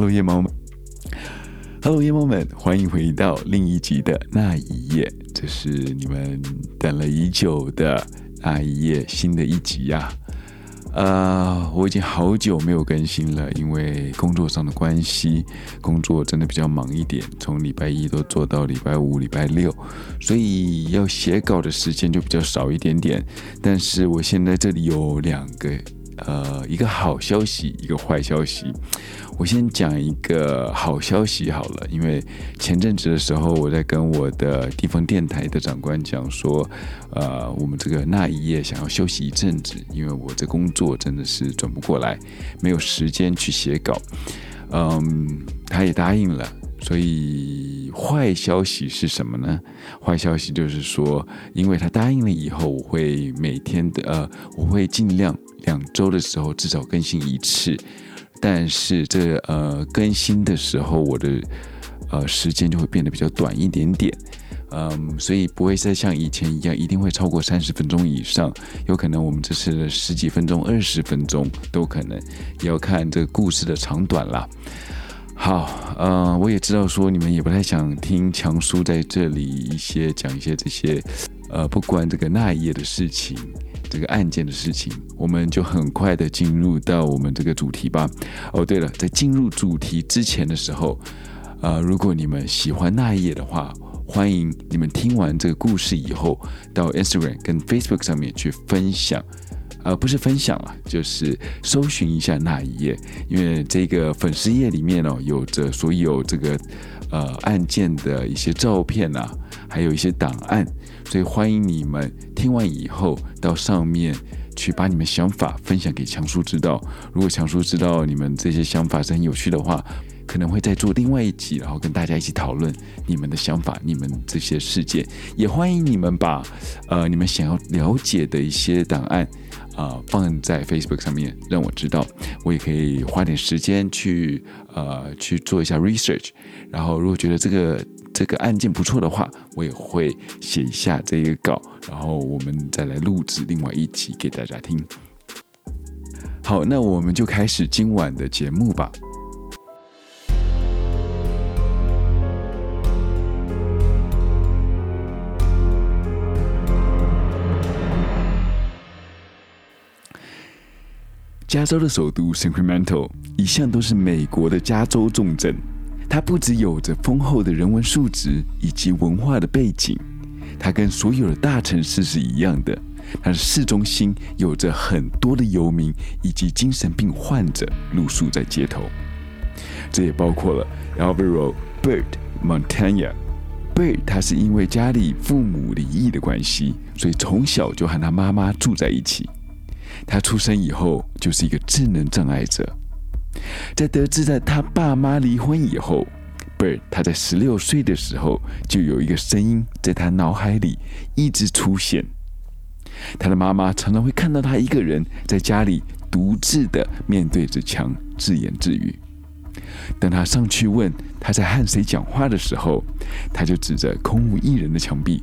Hello，夜猫们，Hello，夜猫们，欢迎回到另一集的那一夜，这是你们等了已久的那一夜新的一集呀、啊。呃，我已经好久没有更新了，因为工作上的关系，工作真的比较忙一点，从礼拜一都做到礼拜五、礼拜六，所以要写稿的时间就比较少一点点。但是我现在这里有两个。呃，一个好消息，一个坏消息。我先讲一个好消息好了，因为前阵子的时候，我在跟我的地方电台的长官讲说，呃，我们这个那一夜想要休息一阵子，因为我这工作真的是转不过来，没有时间去写稿。嗯，他也答应了。所以坏消息是什么呢？坏消息就是说，因为他答应了以后，我会每天的呃，我会尽量两周的时候至少更新一次。但是这呃更新的时候，我的呃时间就会变得比较短一点点。嗯，所以不会再像以前一样，一定会超过三十分钟以上。有可能我们这次十几分钟、二十分钟都可能，要看这个故事的长短了。好，呃，我也知道说你们也不太想听强叔在这里一些讲一些这些，呃，不关这个那一页的事情，这个案件的事情，我们就很快的进入到我们这个主题吧。哦，对了，在进入主题之前的时候，呃，如果你们喜欢那一页的话，欢迎你们听完这个故事以后，到 Instagram 跟 Facebook 上面去分享。呃，不是分享了，就是搜寻一下那一页，因为这个粉丝页里面哦，有着所有这个呃案件的一些照片啊，还有一些档案，所以欢迎你们听完以后到上面去把你们想法分享给强叔知道。如果强叔知道你们这些想法是很有趣的话，可能会再做另外一集，然后跟大家一起讨论你们的想法、你们这些事件。也欢迎你们把呃你们想要了解的一些档案。啊、呃，放在 Facebook 上面让我知道，我也可以花点时间去呃去做一下 research，然后如果觉得这个这个案件不错的话，我也会写一下这个稿，然后我们再来录制另外一集给大家听。好，那我们就开始今晚的节目吧。加州的首都 Sacramento 一向都是美国的加州重镇，它不只有着丰厚的人文素质以及文化的背景，它跟所有的大城市是一样的，它的市中心有着很多的游民以及精神病患者露宿在街头，这也包括了 Alvaro Bird Montana。Bird 他是因为家里父母离异的关系，所以从小就和他妈妈住在一起。他出生以后就是一个智能障碍者，在得知在他爸妈离婚以后，Bird 他在十六岁的时候就有一个声音在他脑海里一直出现。他的妈妈常常会看到他一个人在家里独自的面对着墙自言自语。当他上去问他在和谁讲话的时候，他就指着空无一人的墙壁，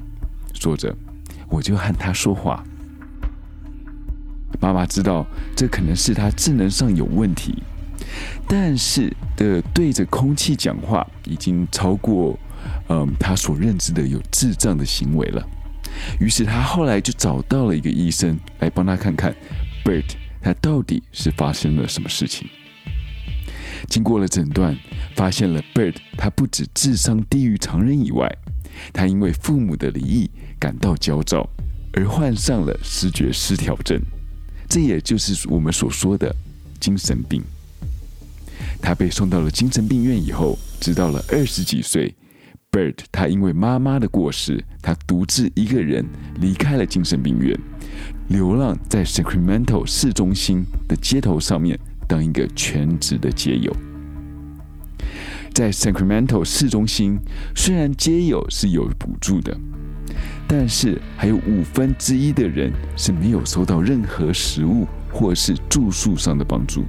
说着：“我就和他说话。”妈妈知道这可能是他智能上有问题，但是的对着空气讲话已经超过，嗯，他所认知的有智障的行为了。于是他后来就找到了一个医生来帮他看看，Bird 他到底是发生了什么事情。经过了诊断，发现了 Bird 他不止智商低于常人以外，他因为父母的离异感到焦躁，而患上了视觉失调症。这也就是我们所说的精神病。他被送到了精神病院以后，直到了二十几岁，Bird 他因为妈妈的过世，他独自一个人离开了精神病院，流浪在 Sacramento 市中心的街头上面，当一个全职的街友。在 Sacramento 市中心，虽然街友是有补助的。但是还有五分之一的人是没有收到任何食物或是住宿上的帮助。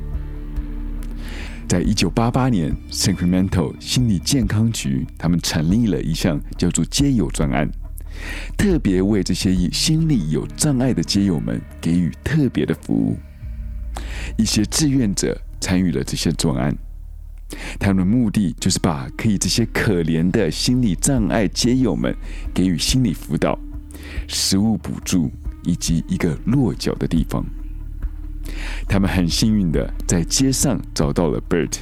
在一九八八年，Sacramento 心理健康局他们成立了一项叫做“街友专案”，特别为这些心理有障碍的街友们给予特别的服务。一些志愿者参与了这些专案，他们的目的就是把可以这些可怜的心理障碍街友们给予心理辅导、食物补助以及一个落脚的地方。他们很幸运的在街上找到了 Bert，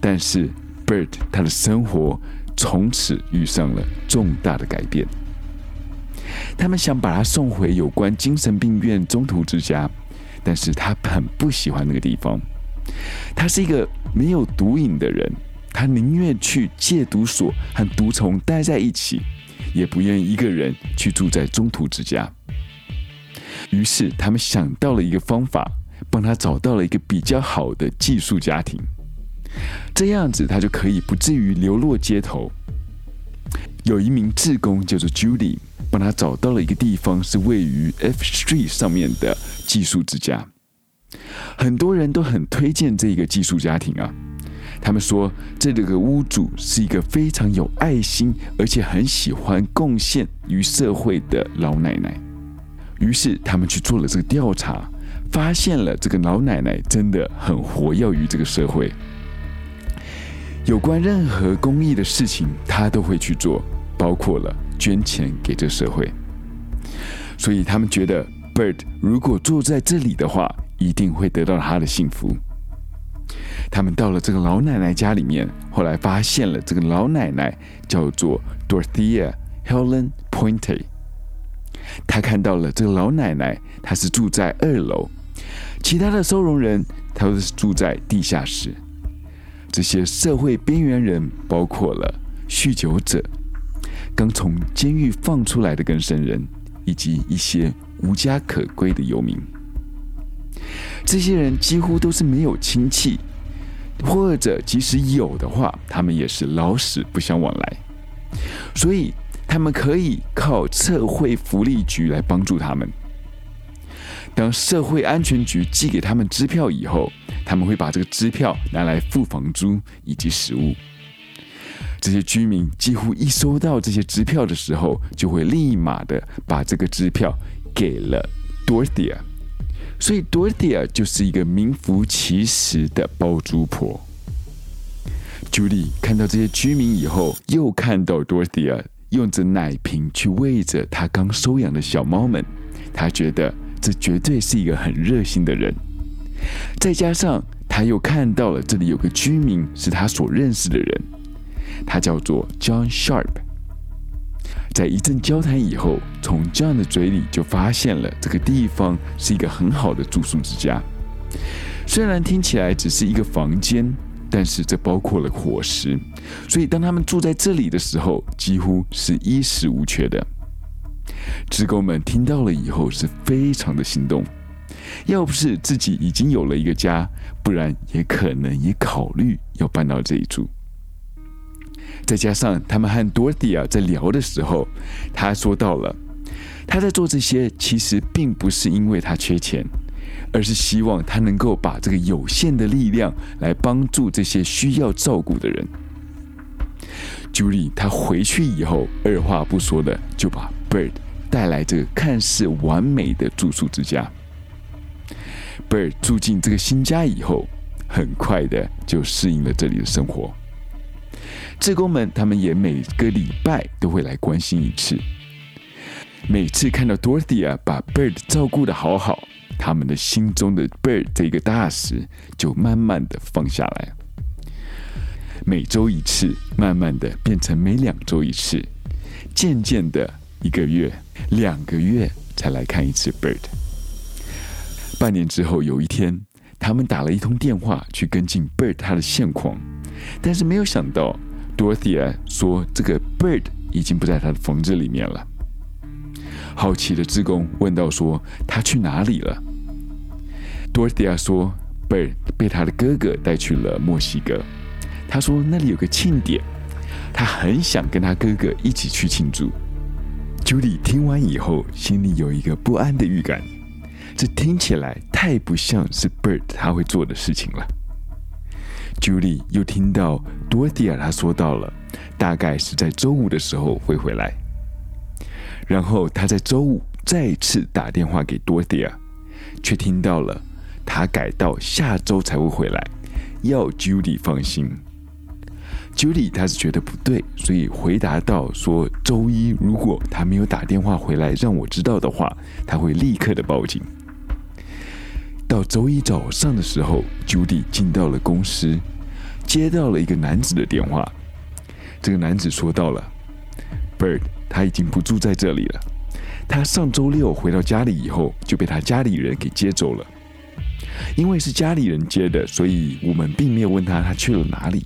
但是 Bert 他的生活从此遇上了重大的改变。他们想把他送回有关精神病院中途之家，但是他很不喜欢那个地方。他是一个没有毒瘾的人，他宁愿去戒毒所和毒虫待在一起，也不愿意一个人去住在中途之家。于是他们想到了一个方法，帮他找到了一个比较好的寄宿家庭，这样子他就可以不至于流落街头。有一名志工叫做 Judy，帮他找到了一个地方，是位于 F Street 上面的寄宿之家。很多人都很推荐这个寄宿家庭啊，他们说这里的屋主是一个非常有爱心，而且很喜欢贡献于社会的老奶奶。于是他们去做了这个调查，发现了这个老奶奶真的很活跃于这个社会，有关任何公益的事情，她都会去做，包括了捐钱给这社会。所以他们觉得，Bird 如果住在这里的话，一定会得到他的幸福。他们到了这个老奶奶家里面，后来发现了这个老奶奶叫做 Dorothea Helen Pointe。他看到了这个老奶奶，她是住在二楼，其他的收容人，他都是住在地下室。这些社会边缘人包括了酗酒者、刚从监狱放出来的更生人，以及一些无家可归的游民。这些人几乎都是没有亲戚，或者即使有的话，他们也是老死不相往来。所以。他们可以靠社会福利局来帮助他们。当社会安全局寄给他们支票以后，他们会把这个支票拿来付房租以及食物。这些居民几乎一收到这些支票的时候，就会立马的把这个支票给了 doria。所以 Dorothea 就是一个名副其实的包租婆。Judy 看到这些居民以后，又看到 Dorothea。用着奶瓶去喂着她刚收养的小猫们，她觉得这绝对是一个很热心的人。再加上她又看到了这里有个居民是她所认识的人，他叫做 John Sharp。在一阵交谈以后，从 John 的嘴里就发现了这个地方是一个很好的住宿之家，虽然听起来只是一个房间。但是这包括了伙食，所以当他们住在这里的时候，几乎是衣食无缺的。职工们听到了以后是非常的心动，要不是自己已经有了一个家，不然也可能也考虑要搬到这里住。再加上他们和 Dorothea 在聊的时候，他说到了他在做这些，其实并不是因为他缺钱。而是希望他能够把这个有限的力量来帮助这些需要照顾的人。Judy 他回去以后，二话不说的就把 Bird 带来这个看似完美的住宿之家。Bird 住进这个新家以后，很快的就适应了这里的生活。志工们他们也每个礼拜都会来关心一次。每次看到 Dorothea 把 Bird 照顾得好好。他们的心中的 Bird 这个大石就慢慢的放下来，每周一次，慢慢的变成每两周一次，渐渐的一个月、两个月才来看一次 Bird。半年之后，有一天，他们打了一通电话去跟进 Bird 他的现况，但是没有想到，Dorothea 说这个 Bird 已经不在他的房子里面了。好奇的志工问道：“说他去哪里了？” Dorothea 说：“Bird 被他的哥哥带去了墨西哥。他说那里有个庆典，他很想跟他哥哥一起去庆祝。” Judy 听完以后，心里有一个不安的预感，这听起来太不像是 Bird 他会做的事情了。Judy 又听到 Dorothea 他说到了，大概是在周五的时候会回来。然后他在周五再次打电话给 Dorothea，却听到了他改到下周才会回来，要 Judy 放心。Judy 他是觉得不对，所以回答道说：“周一如果他没有打电话回来让我知道的话，他会立刻的报警。”到周一早上的时候，Judy 进到了公司，接到了一个男子的电话。这个男子说到了，Bird 他已经不住在这里了。他上周六回到家里以后，就被他家里人给接走了。因为是家里人接的，所以我们并没有问他他去了哪里。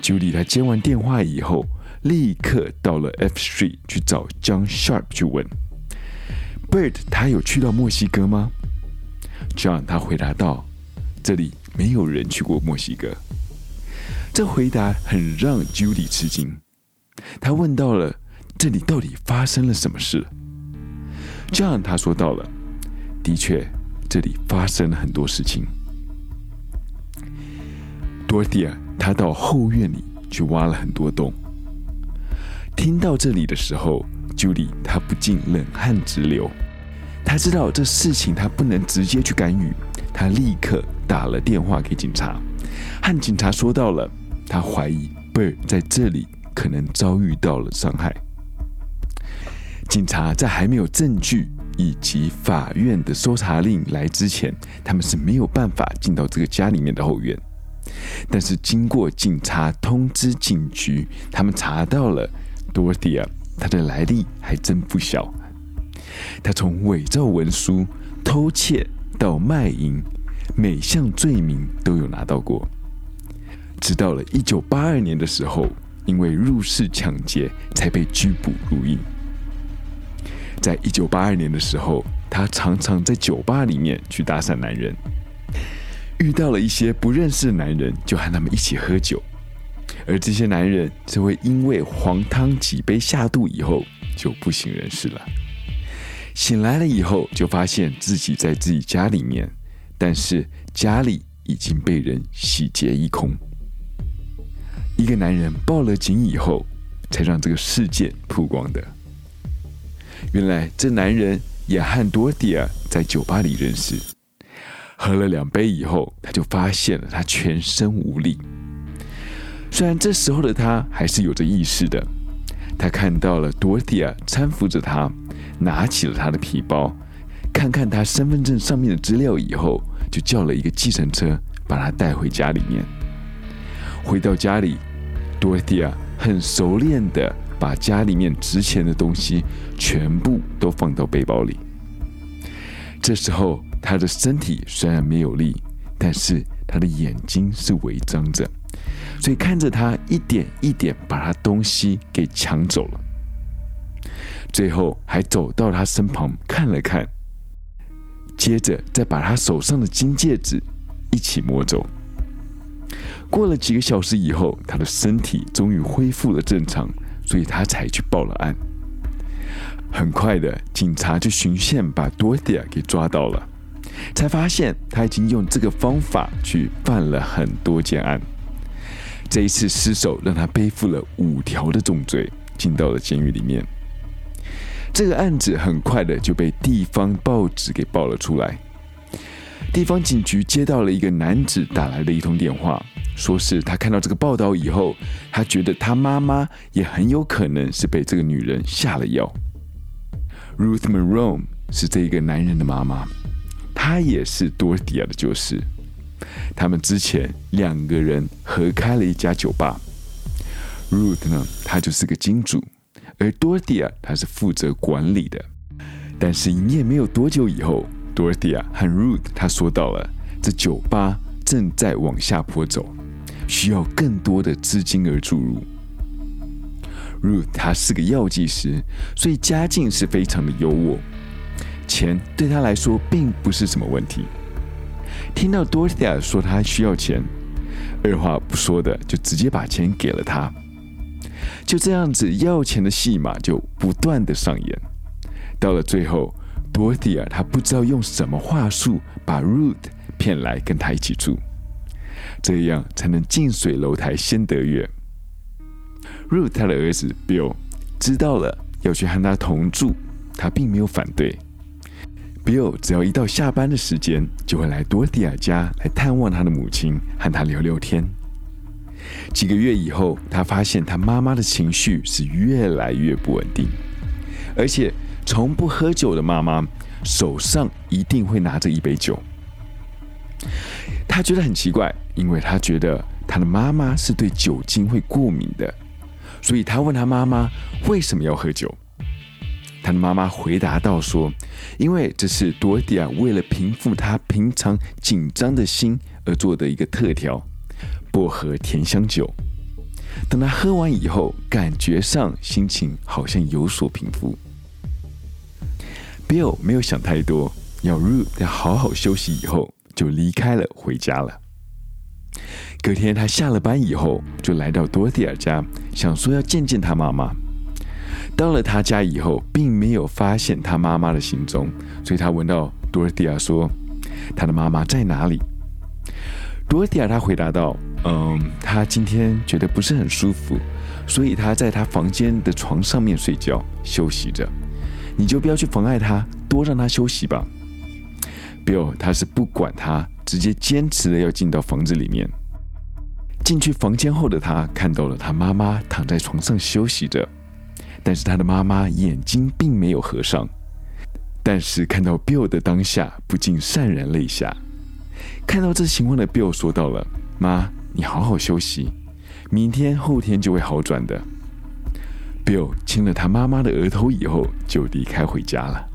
Judy 他接完电话以后，立刻到了 F Street 去找 John Sharp 去问，Bird 他有去到墨西哥吗？John 他回答道：“这里没有人去过墨西哥。”这回答很让 Judy 吃惊，他问到了：“这里到底发生了什么事？”John 他说到了：“的确，这里发生了很多事情。”Dorothea。他到后院里去挖了很多洞。听到这里的时候，Judy 他不禁冷汗直流。他知道这事情他不能直接去干预，他立刻打了电话给警察，和警察说到了他怀疑 Bird 在这里可能遭遇到了伤害。警察在还没有证据以及法院的搜查令来之前，他们是没有办法进到这个家里面的后院。但是经过警察通知警局，他们查到了 Dorothea，她的来历还真不小。他从伪造文书、偷窃到卖淫，每项罪名都有拿到过。直到了一九八二年的时候，因为入室抢劫才被拘捕入狱。在一九八二年的时候，他常常在酒吧里面去搭讪男人。遇到了一些不认识的男人，就和他们一起喝酒，而这些男人就会因为黄汤几杯下肚以后就不省人事了。醒来了以后，就发现自己在自己家里面，但是家里已经被人洗劫一空。一个男人报了警以后，才让这个事件曝光的。原来这男人也和多蒂尔在酒吧里认识。喝了两杯以后，他就发现了他全身无力。虽然这时候的他还是有着意识的，他看到了 Dorothea 搀扶着他，拿起了他的皮包，看看他身份证上面的资料以后，就叫了一个计程车把他带回家里面。回到家里，Dorothea 很熟练的把家里面值钱的东西全部都放到背包里。这时候。他的身体虽然没有力，但是他的眼睛是微张着，所以看着他一点一点把他东西给抢走了，最后还走到他身旁看了看，接着再把他手上的金戒指一起摸走。过了几个小时以后，他的身体终于恢复了正常，所以他才去报了案。很快的，警察就循线把多迪亚给抓到了。才发现他已经用这个方法去犯了很多件案。这一次失手让他背负了五条的重罪，进到了监狱里面。这个案子很快的就被地方报纸给报了出来。地方警局接到了一个男子打来的一通电话，说是他看到这个报道以后，他觉得他妈妈也很有可能是被这个女人下了药。Ruth Monroe 是这个男人的妈妈。她也是多迪亚的救世，他们之前两个人合开了一家酒吧。Ruth 呢，他就是个金主，而多蒂亚他是负责管理的。但是营业没有多久以后，多蒂亚和 Ruth 他说到了，这酒吧正在往下坡走，需要更多的资金而注入。Ruth 他是个药剂师，所以家境是非常的优渥。钱对他来说并不是什么问题。听到 Dorothea 说他需要钱，二话不说的就直接把钱给了他。就这样子，要钱的戏码就不断的上演。到了最后，Dorothea 他不知道用什么话术把 Ruth 骗来跟他一起住，这样才能近水楼台先得月。Ruth 他的儿子 Bill 知道了要去和他同住，他并没有反对。Bill 只要一到下班的时间，就会来多蒂亚家来探望他的母亲，和他聊聊天。几个月以后，他发现他妈妈的情绪是越来越不稳定，而且从不喝酒的妈妈手上一定会拿着一杯酒。他觉得很奇怪，因为他觉得他的妈妈是对酒精会过敏的，所以他问他妈妈为什么要喝酒。他的妈妈回答道说：“因为这是多蒂亚为了平复他平常紧张的心而做的一个特调。”薄荷甜香酒，等他喝完以后，感觉上心情好像有所平复。Bill 没有想太多，要 Ruth 要好好休息以后，就离开了，回家了。隔天他下了班以后，就来到多蒂亚家，想说要见见他妈妈。到了他家以后，并没有发现他妈妈的行踪，所以他问到多尔蒂亚说：“他的妈妈在哪里？”多尔蒂亚他回答道。嗯，他今天觉得不是很舒服，所以他在他房间的床上面睡觉休息着。你就不要去妨碍他，多让他休息吧。Bill 他是不管他，直接坚持的要进到房子里面。进去房间后的他看到了他妈妈躺在床上休息着，但是他的妈妈眼睛并没有合上。但是看到 Bill 的当下，不禁潸然泪下。看到这情况的 Bill 说到了：“妈。”你好好休息，明天后天就会好转的。Bill 亲了他妈妈的额头以后，就离开回家了，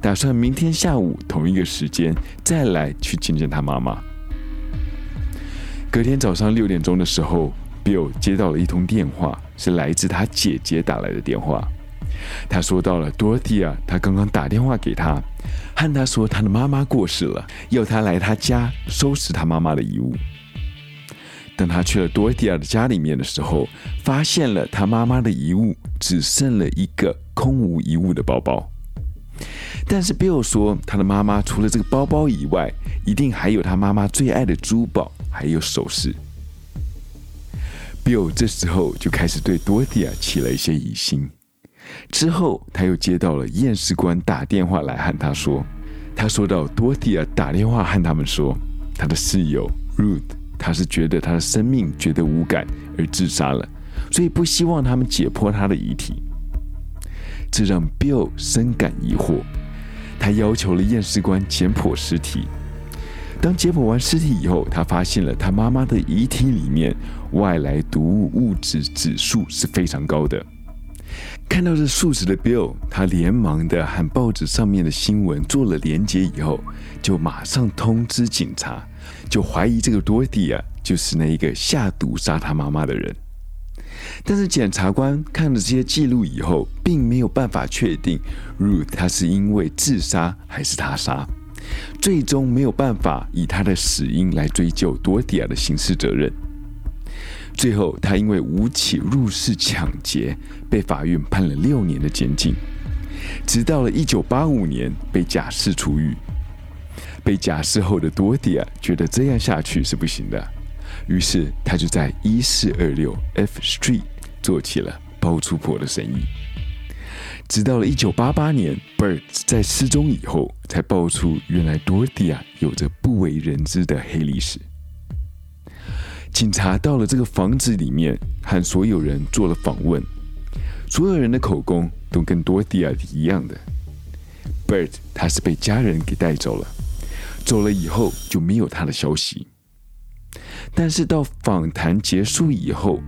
打算明天下午同一个时间再来去见见他妈妈。隔天早上六点钟的时候，Bill 接到了一通电话，是来自他姐姐打来的电话。他说到了 Dorothea，他刚刚打电话给他，和他说他的妈妈过世了，要他来他家收拾他妈妈的遗物。等他去了多蒂亚的家里面的时候，发现了他妈妈的遗物，只剩了一个空无一物的包包。但是 Bill 说，他的妈妈除了这个包包以外，一定还有他妈妈最爱的珠宝，还有首饰。Bill 这时候就开始对多蒂亚起了一些疑心。之后，他又接到了验尸官打电话来和他说，他说到多蒂亚打电话和他们说，他的室友 Ruth。他是觉得他的生命觉得无感而自杀了，所以不希望他们解剖他的遗体。这让 Bill 深感疑惑，他要求了验尸官解剖尸体。当解剖完尸体以后，他发现了他妈妈的遗体里面外来毒物物质指数是非常高的。看到这数值的 Bill，他连忙的和报纸上面的新闻做了连接以后，就马上通知警察。就怀疑这个多蒂亚就是那一个下毒杀他妈妈的人，但是检察官看了这些记录以后，并没有办法确定 Ruth 他是因为自杀还是他杀，最终没有办法以他的死因来追究多迪亚的刑事责任。最后，他因为无起入室抢劫，被法院判了六年的监禁，直到了一九八五年被假释出狱。被假释后的多迪亚觉得这样下去是不行的，于是他就在一四二六 F Street 做起了包租婆的生意。直到了一九八八年，Bert 在失踪以后，才爆出原来多蒂亚有着不为人知的黑历史。警察到了这个房子里面，和所有人做了访问，所有人的口供都跟多蒂亚一样的。Bert 他是被家人给带走了。走了以后就没有他的消息，但是到访谈结束以后，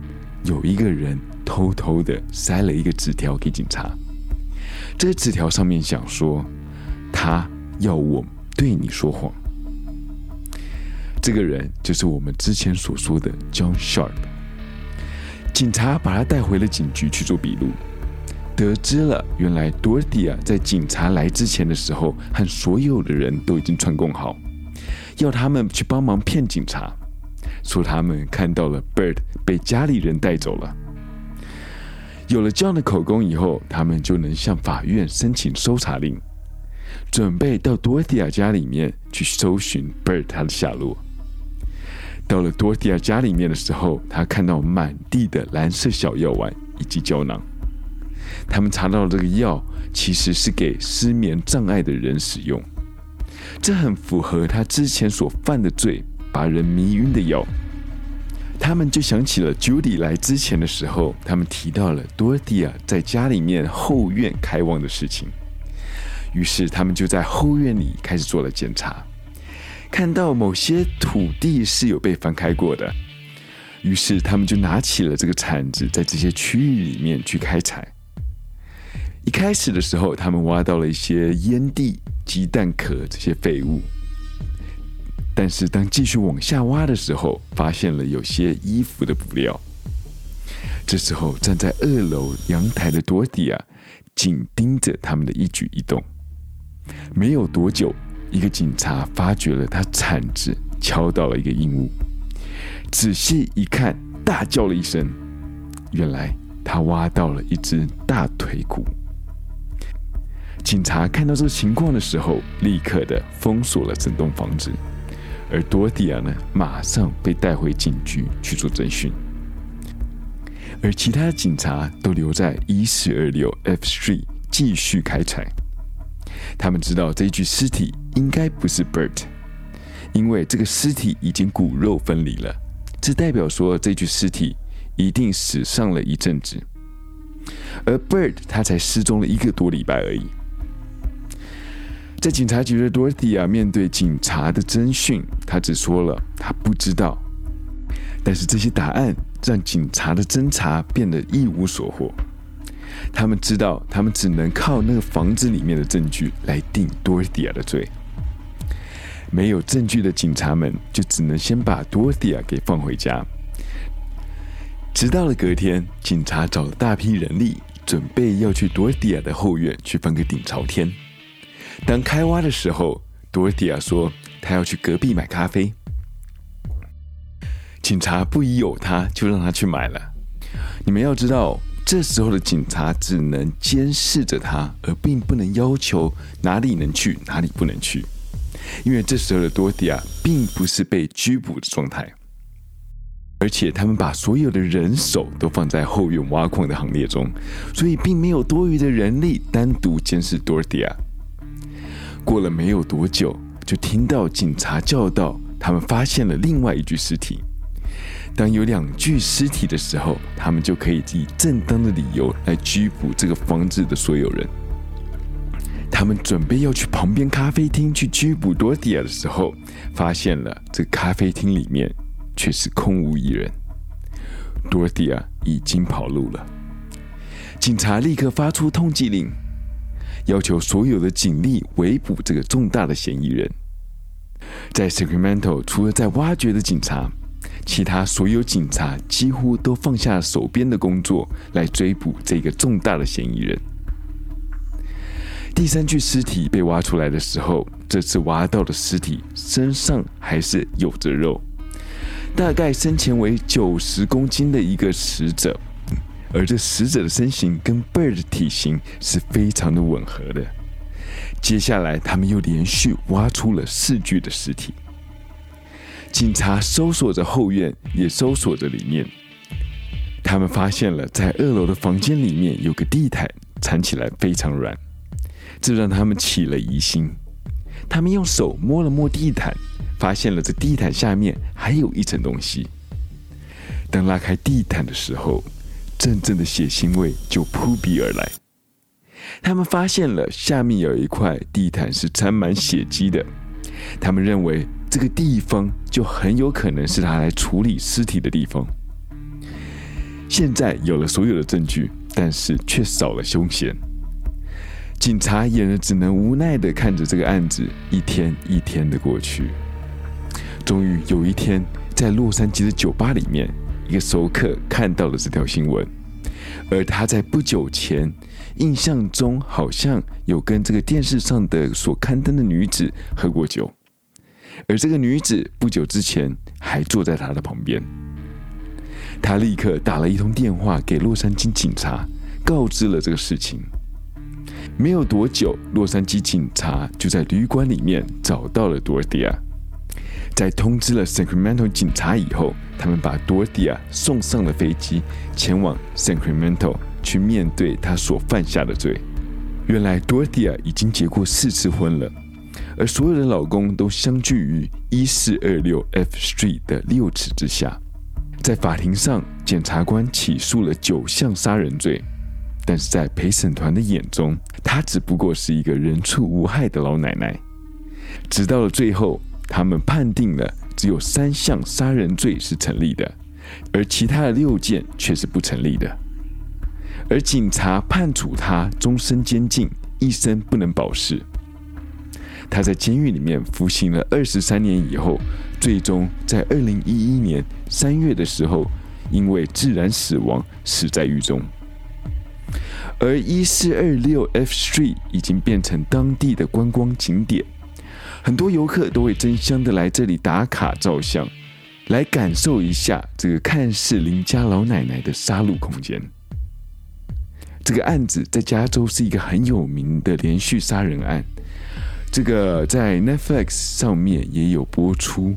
有一个人偷偷的塞了一个纸条给警察。这纸条上面想说，他要我对你说谎。这个人就是我们之前所说的 John Sharp。警察把他带回了警局去做笔录。得知了，原来多蒂亚在警察来之前的时候，和所有的人都已经串供好，要他们去帮忙骗警察，说他们看到了 Bert 被家里人带走了。有了这样的口供以后，他们就能向法院申请搜查令，准备到多蒂亚家里面去搜寻 Bert 他的下落。到了多蒂亚家里面的时候，他看到满地的蓝色小药丸以及胶囊。他们查到这个药其实是给失眠障碍的人使用，这很符合他之前所犯的罪，把人迷晕的药。他们就想起了 Judy 来之前的时候，他们提到了 Dorothea 在家里面后院开挖的事情。于是他们就在后院里开始做了检查，看到某些土地是有被翻开过的。于是他们就拿起了这个铲子，在这些区域里面去开采。一开始的时候，他们挖到了一些烟蒂、鸡蛋壳这些废物。但是当继续往下挖的时候，发现了有些衣服的布料。这时候站在二楼阳台的多蒂啊紧盯着他们的一举一动。没有多久，一个警察发觉了他铲子敲到了一个硬物。仔细一看，大叫了一声。原来他挖到了一只大腿骨。警察看到这个情况的时候，立刻的封锁了整栋房子。而多蒂亚呢，马上被带回警局去做侦讯。而其他警察都留在一四二六 F Street 继续开采。他们知道这具尸体应该不是 Bert，因为这个尸体已经骨肉分离了。这代表说，这具尸体一定死上了一阵子，而 Bert 他才失踪了一个多礼拜而已。在警察局的 Dorothea 面对警察的侦讯，他只说了他不知道。但是这些答案让警察的侦查变得一无所获。他们知道，他们只能靠那个房子里面的证据来定 Dorothy 的罪。没有证据的警察们就只能先把多蒂亚给放回家。直到了隔天，警察找了大批人力，准备要去多蒂亚的后院去翻个顶朝天。当开挖的时候，多蒂亚说他要去隔壁买咖啡。警察不疑有他，就让他去买了。你们要知道，这时候的警察只能监视着他，而并不能要求哪里能去，哪里不能去。因为这时候的多蒂亚并不是被拘捕的状态，而且他们把所有的人手都放在后院挖矿的行列中，所以并没有多余的人力单独监视多蒂亚。过了没有多久，就听到警察叫道：“他们发现了另外一具尸体。”当有两具尸体的时候，他们就可以以正当的理由来拘捕这个房子的所有人。他们准备要去旁边咖啡厅去拘捕多蒂亚的时候，发现了这咖啡厅里面却是空无一人。多蒂亚已经跑路了。警察立刻发出通缉令，要求所有的警力围捕这个重大的嫌疑人。在 Sacramento，除了在挖掘的警察，其他所有警察几乎都放下手边的工作来追捕这个重大的嫌疑人。第三具尸体被挖出来的时候，这次挖到的尸体身上还是有着肉，大概身前为九十公斤的一个死者，而这死者的身形跟 Bert 的体型是非常的吻合的。接下来，他们又连续挖出了四具的尸体。警察搜索着后院，也搜索着里面，他们发现了在二楼的房间里面有个地毯，缠起来非常软。这让他们起了疑心，他们用手摸了摸地毯，发现了这地毯下面还有一层东西。当拉开地毯的时候，阵阵的血腥味就扑鼻而来。他们发现了下面有一块地毯是沾满血迹的，他们认为这个地方就很有可能是他来处理尸体的地方。现在有了所有的证据，但是却少了凶嫌。警察也只能无奈的看着这个案子一天一天的过去。终于有一天，在洛杉矶的酒吧里面，一个熟客看到了这条新闻，而他在不久前印象中好像有跟这个电视上的所刊登的女子喝过酒，而这个女子不久之前还坐在他的旁边。他立刻打了一通电话给洛杉矶警察，告知了这个事情。没有多久，洛杉矶警察就在旅馆里面找到了多蒂亚。在通知了 Sacramento 警察以后，他们把多蒂亚送上了飞机，前往 Sacramento 去面对他所犯下的罪。原来多蒂亚已经结过四次婚了，而所有的老公都相聚于一四二六 F Street 的六尺之下。在法庭上，检察官起诉了九项杀人罪，但是在陪审团的眼中，她只不过是一个人畜无害的老奶奶。直到了最后，他们判定了只有三项杀人罪是成立的，而其他的六件却是不成立的。而警察判处他终身监禁，一生不能保释。他在监狱里面服刑了二十三年以后，最终在二零一一年三月的时候，因为自然死亡死在狱中。而一四二六 F 区已经变成当地的观光景点，很多游客都会争相的来这里打卡照相，来感受一下这个看似邻家老奶奶的杀戮空间。这个案子在加州是一个很有名的连续杀人案，这个在 Netflix 上面也有播出。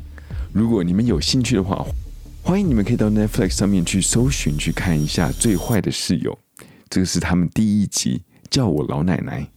如果你们有兴趣的话，欢迎你们可以到 Netflix 上面去搜寻，去看一下《最坏的室友》。这个是他们第一集，叫我老奶奶。